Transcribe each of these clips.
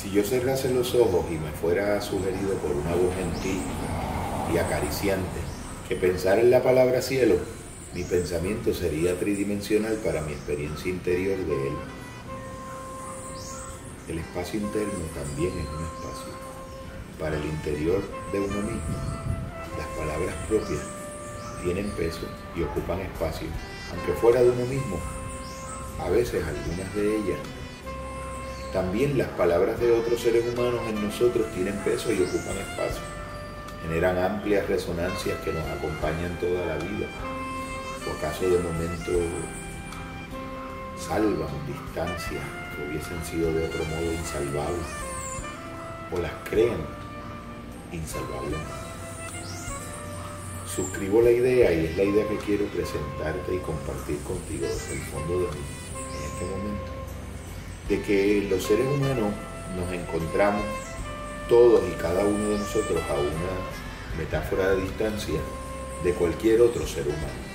Si yo cerrase los ojos y me fuera sugerido por una voz gentil y acariciante que pensar en la palabra cielo, mi pensamiento sería tridimensional para mi experiencia interior de él. El espacio interno también es un espacio. Para el interior de uno mismo, las palabras propias tienen peso y ocupan espacio, aunque fuera de uno mismo. A veces algunas de ellas también las palabras de otros seres humanos en nosotros tienen peso y ocupan espacio. Generan amplias resonancias que nos acompañan toda la vida. O acaso de momento salvan distancias que hubiesen sido de otro modo insalvables. O las creen insalvables. Suscribo la idea y es la idea que quiero presentarte y compartir contigo desde el fondo de mí en este momento de que los seres humanos nos encontramos todos y cada uno de nosotros a una metáfora de distancia de cualquier otro ser humano.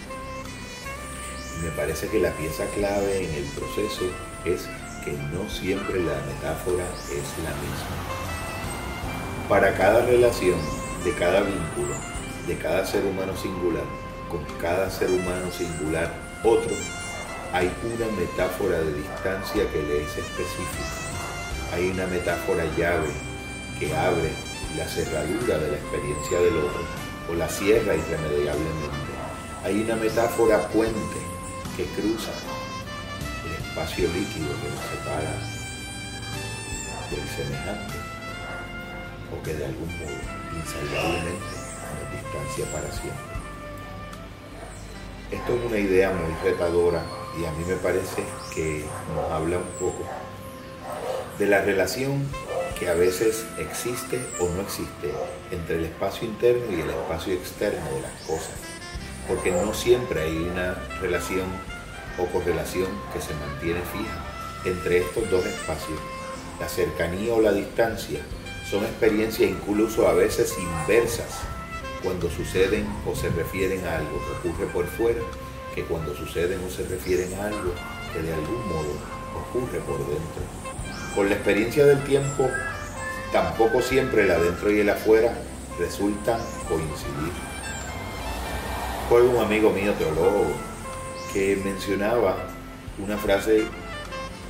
me parece que la pieza clave en el proceso es que no siempre la metáfora es la misma. Para cada relación, de cada vínculo, de cada ser humano singular, con cada ser humano singular, otro hay una metáfora de distancia que le es específica. Hay una metáfora llave que abre la cerradura de la experiencia del otro o la cierra irremediablemente. Hay una metáfora puente que cruza el espacio líquido que nos separa del semejante o que de algún modo insalvablemente nos distancia para siempre. Esto es una idea muy retadora y a mí me parece que nos habla un poco de la relación que a veces existe o no existe entre el espacio interno y el espacio externo de las cosas, porque no siempre hay una relación o correlación que se mantiene fija entre estos dos espacios. La cercanía o la distancia son experiencias incluso a veces inversas cuando suceden o se refieren a algo que ocurre por fuera que cuando suceden o se refieren a algo que de algún modo ocurre por dentro. Con la experiencia del tiempo, tampoco siempre el adentro y el afuera resultan coincidir. Fue un amigo mío teólogo que mencionaba una frase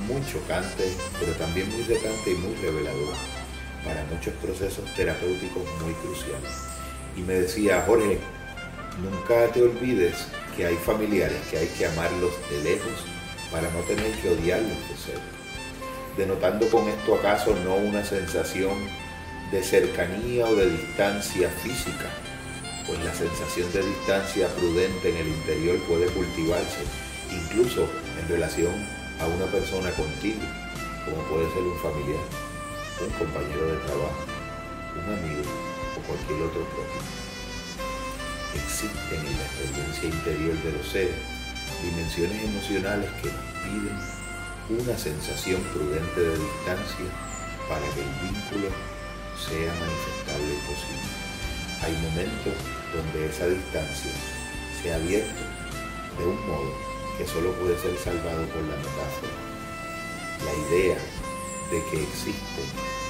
muy chocante, pero también muy retante y muy reveladora para muchos procesos terapéuticos muy cruciales. Y me decía, Jorge, nunca te olvides que hay familiares que hay que amarlos de lejos para no tener que odiarlos de cerca. Denotando con esto acaso no una sensación de cercanía o de distancia física, pues la sensación de distancia prudente en el interior puede cultivarse incluso en relación a una persona contigo, como puede ser un familiar, un compañero de trabajo, un amigo o cualquier otro propio existen en la experiencia interior de los seres dimensiones emocionales que nos piden una sensación prudente de distancia para que el vínculo sea manifestable y posible. Hay momentos donde esa distancia se ha abierto de un modo que solo puede ser salvado por la metáfora. La idea de que existe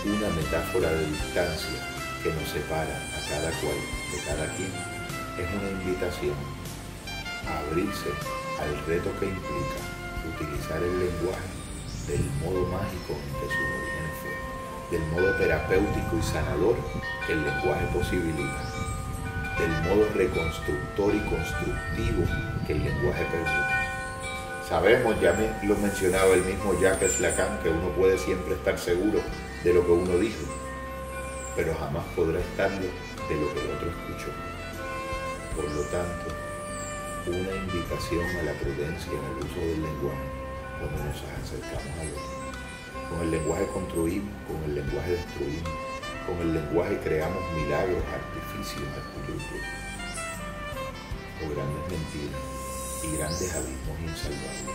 una metáfora de distancia que nos separa a cada cual de cada quien es una invitación a abrirse al reto que implica utilizar el lenguaje del modo mágico que sus orígenes fueron, del modo terapéutico y sanador que el lenguaje posibilita, del modo reconstructor y constructivo que el lenguaje permite. Sabemos, ya me lo mencionaba el mismo Jacques Lacan, que uno puede siempre estar seguro de lo que uno dijo, pero jamás podrá estarlo de lo que el otro escuchó. Por lo tanto, una invitación a la prudencia en el uso del lenguaje cuando nos acercamos al otro. Con el lenguaje construimos, con el lenguaje destruimos, con el lenguaje creamos milagros, artificios, equilibrios, o grandes mentiras y grandes abismos insalvables.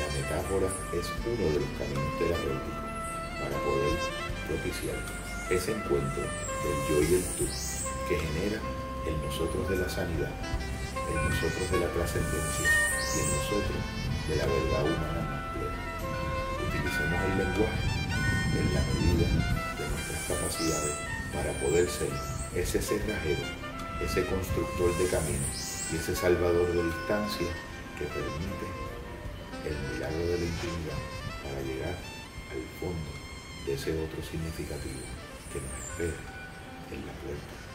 La metáfora es uno de los caminos terapéuticos para poder propiciar ese encuentro del yo y el tú que genera en nosotros de la sanidad, en nosotros de la trascendencia y en nosotros de la verdad humana plena. Utilicemos el lenguaje, el la medida de nuestras capacidades para poder ser ese cerrajero, ese constructor de caminos y ese salvador de distancia que permite el milagro de la intimidad para llegar al fondo de ese otro significativo que nos espera en la puerta